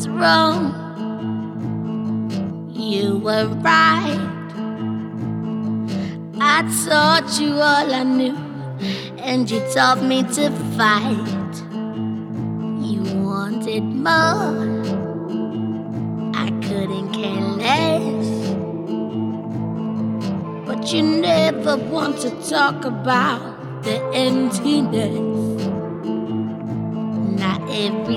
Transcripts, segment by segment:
was wrong, you were right. I taught you all I knew, and you taught me to fight. You wanted more, I couldn't care less. But you never want to talk about the emptiness. Not if.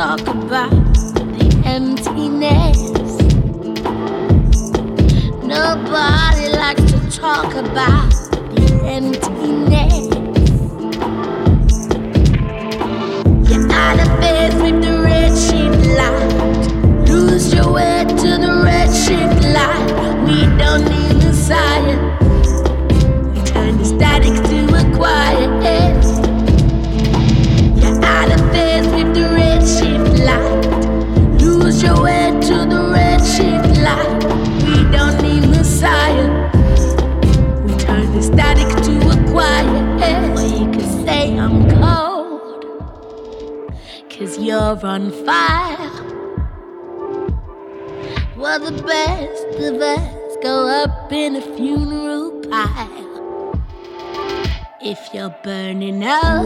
talk about the emptiness. Nobody likes to talk about the emptiness. on fire. Well, the best of us go up in a funeral pile. If you're burning up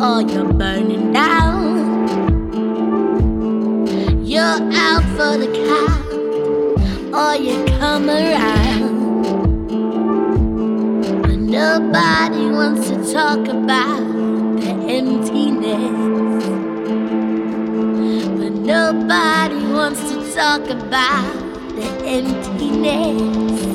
or you're burning down, you're out for the count or you come around. Nobody wants to talk about the emptiness. Nobody wants to talk about the emptiness.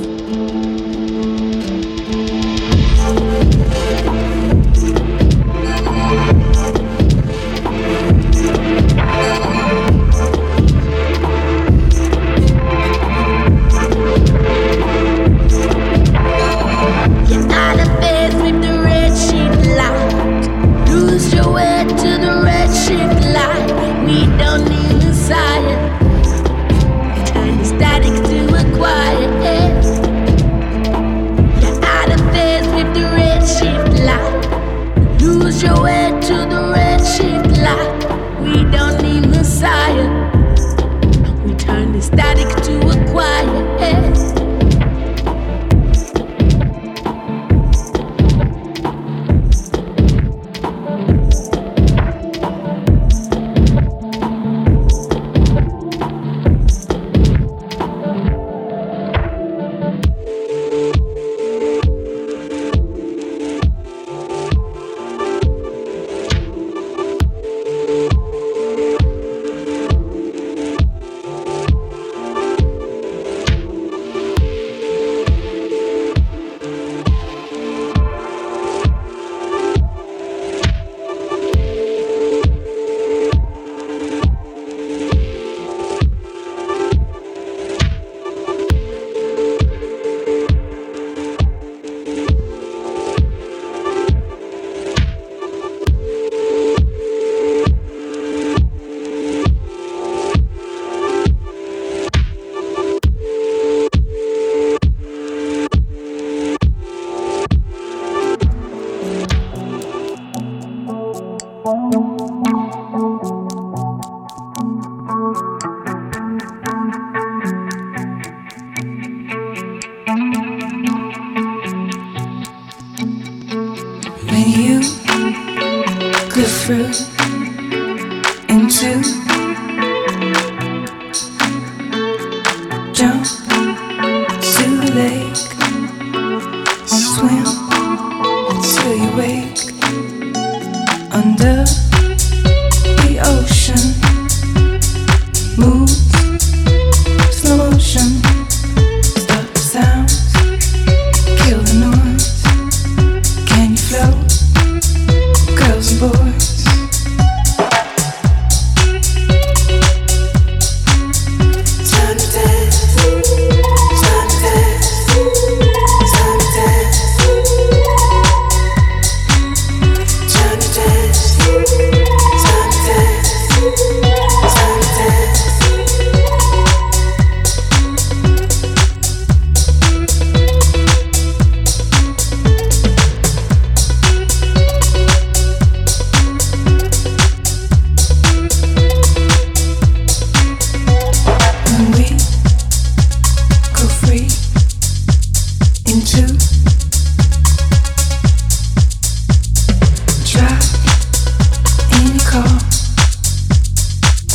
swim.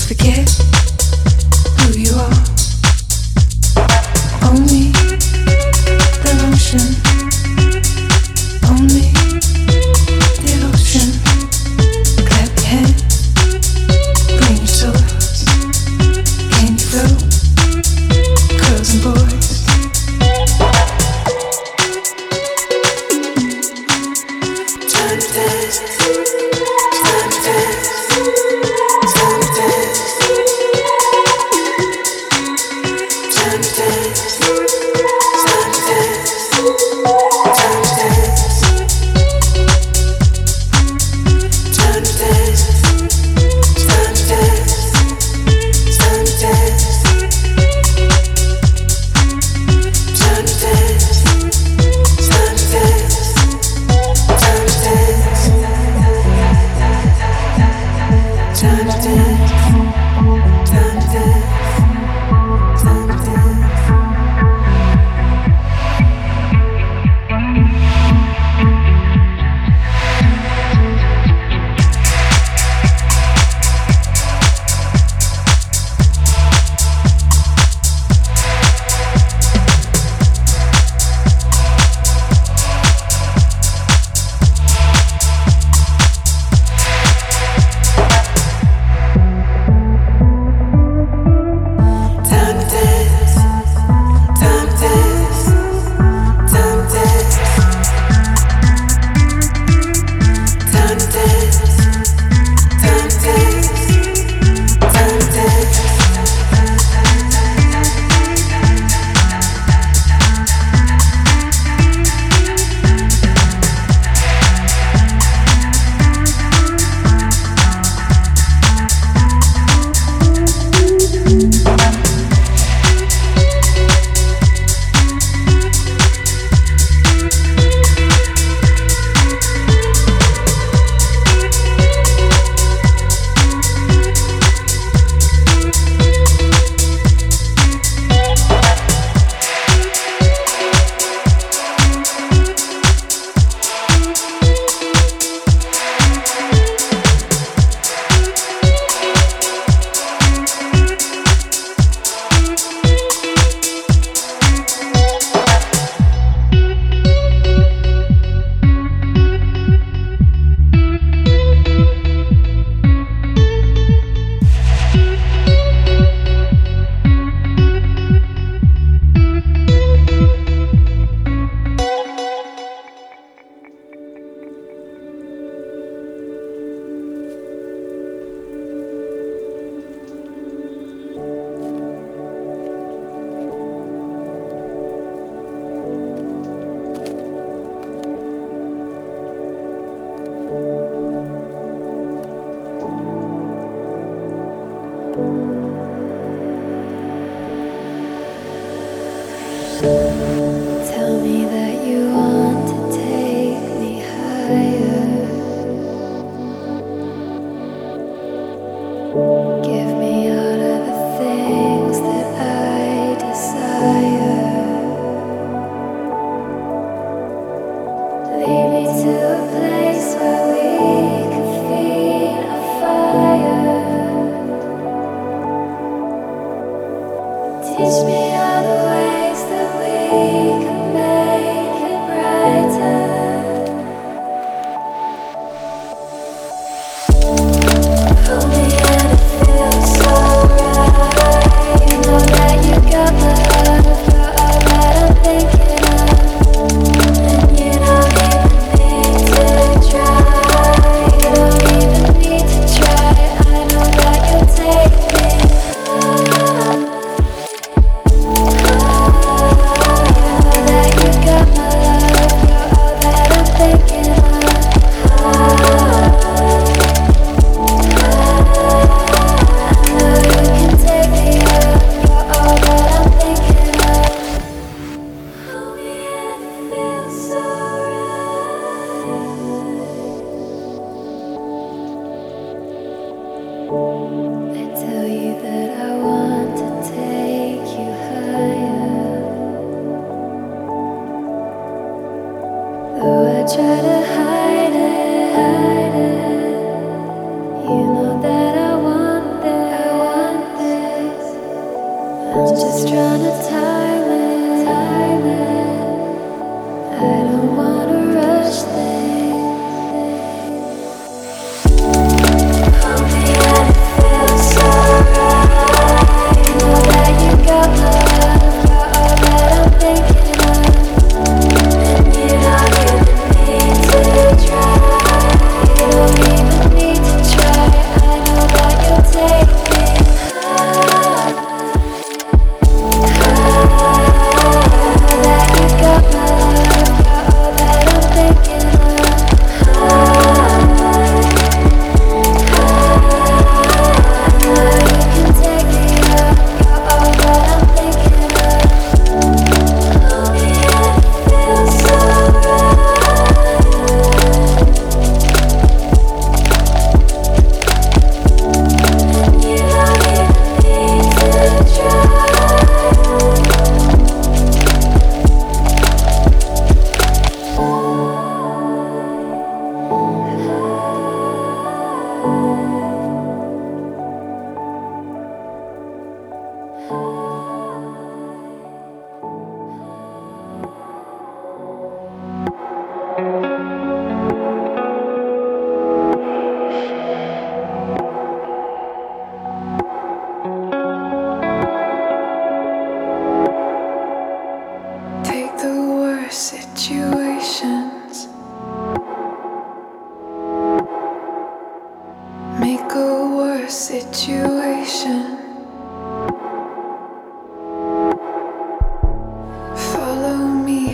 forget.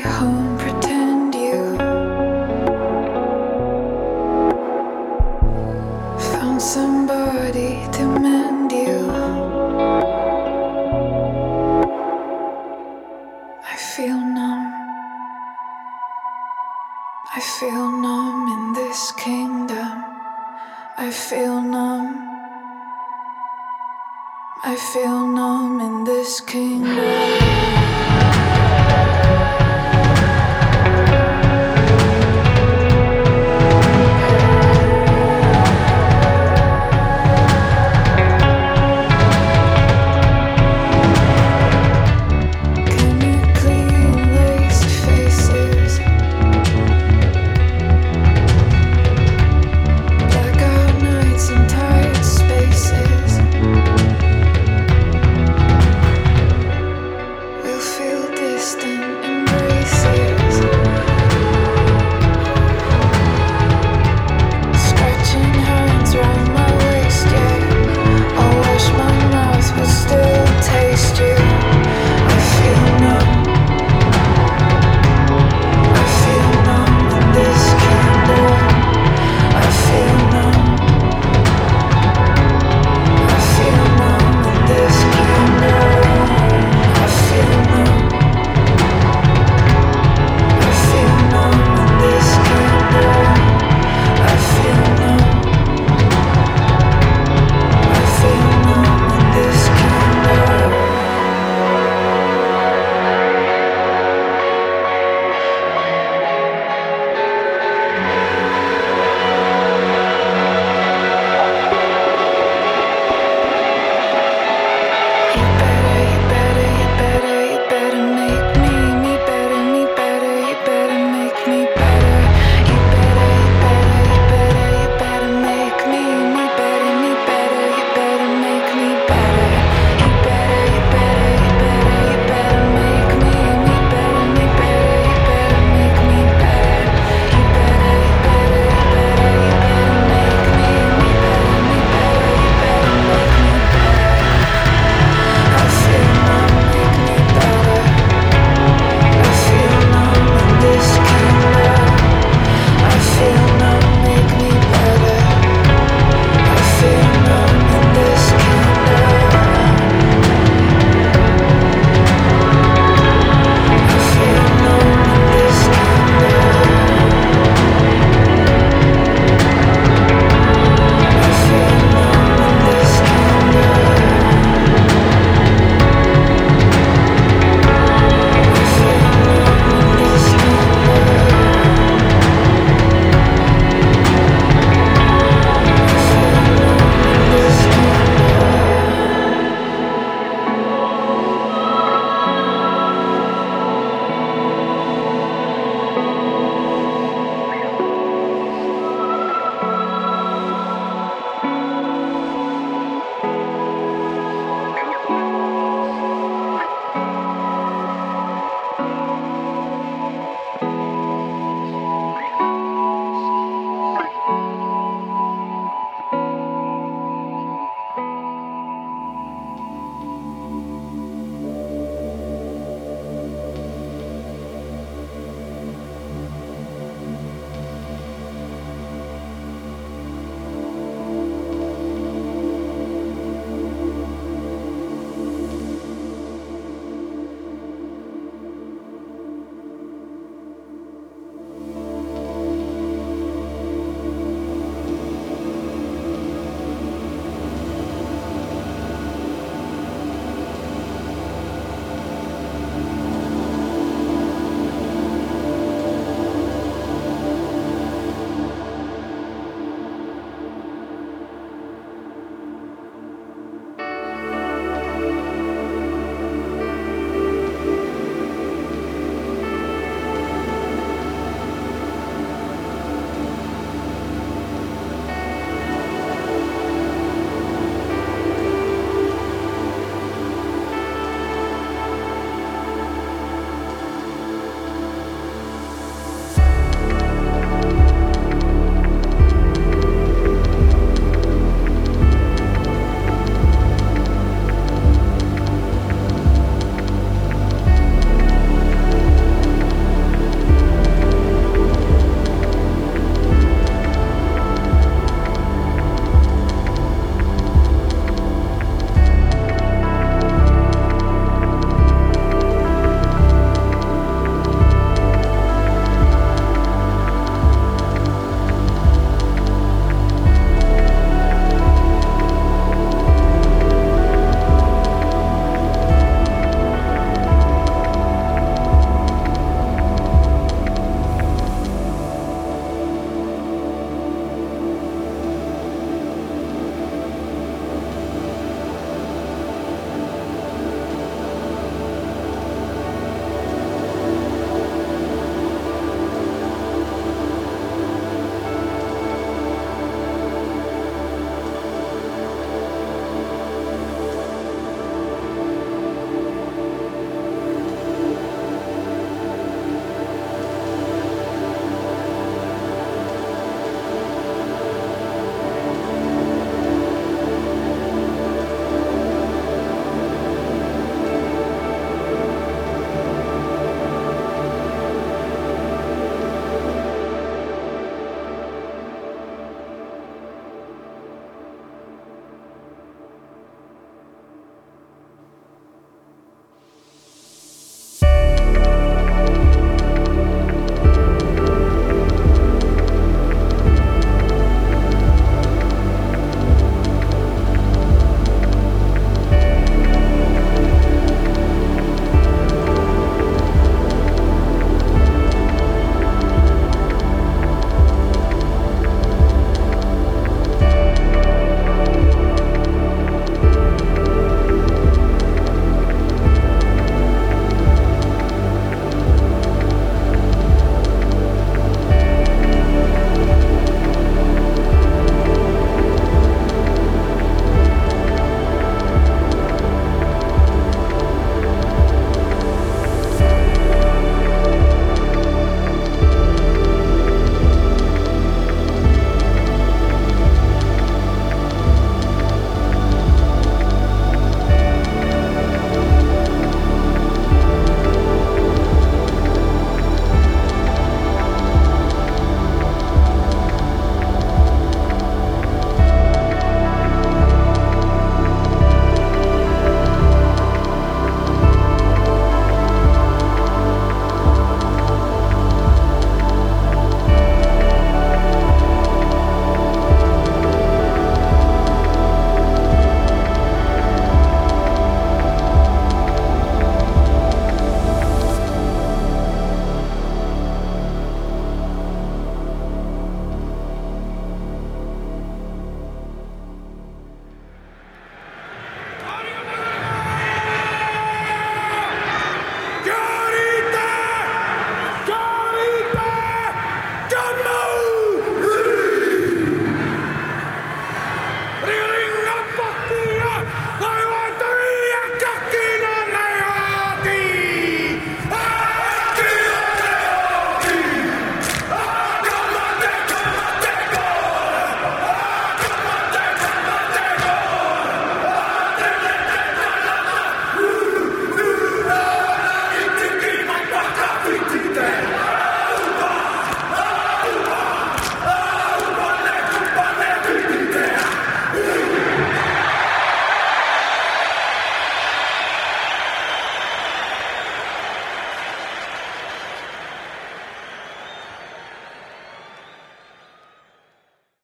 I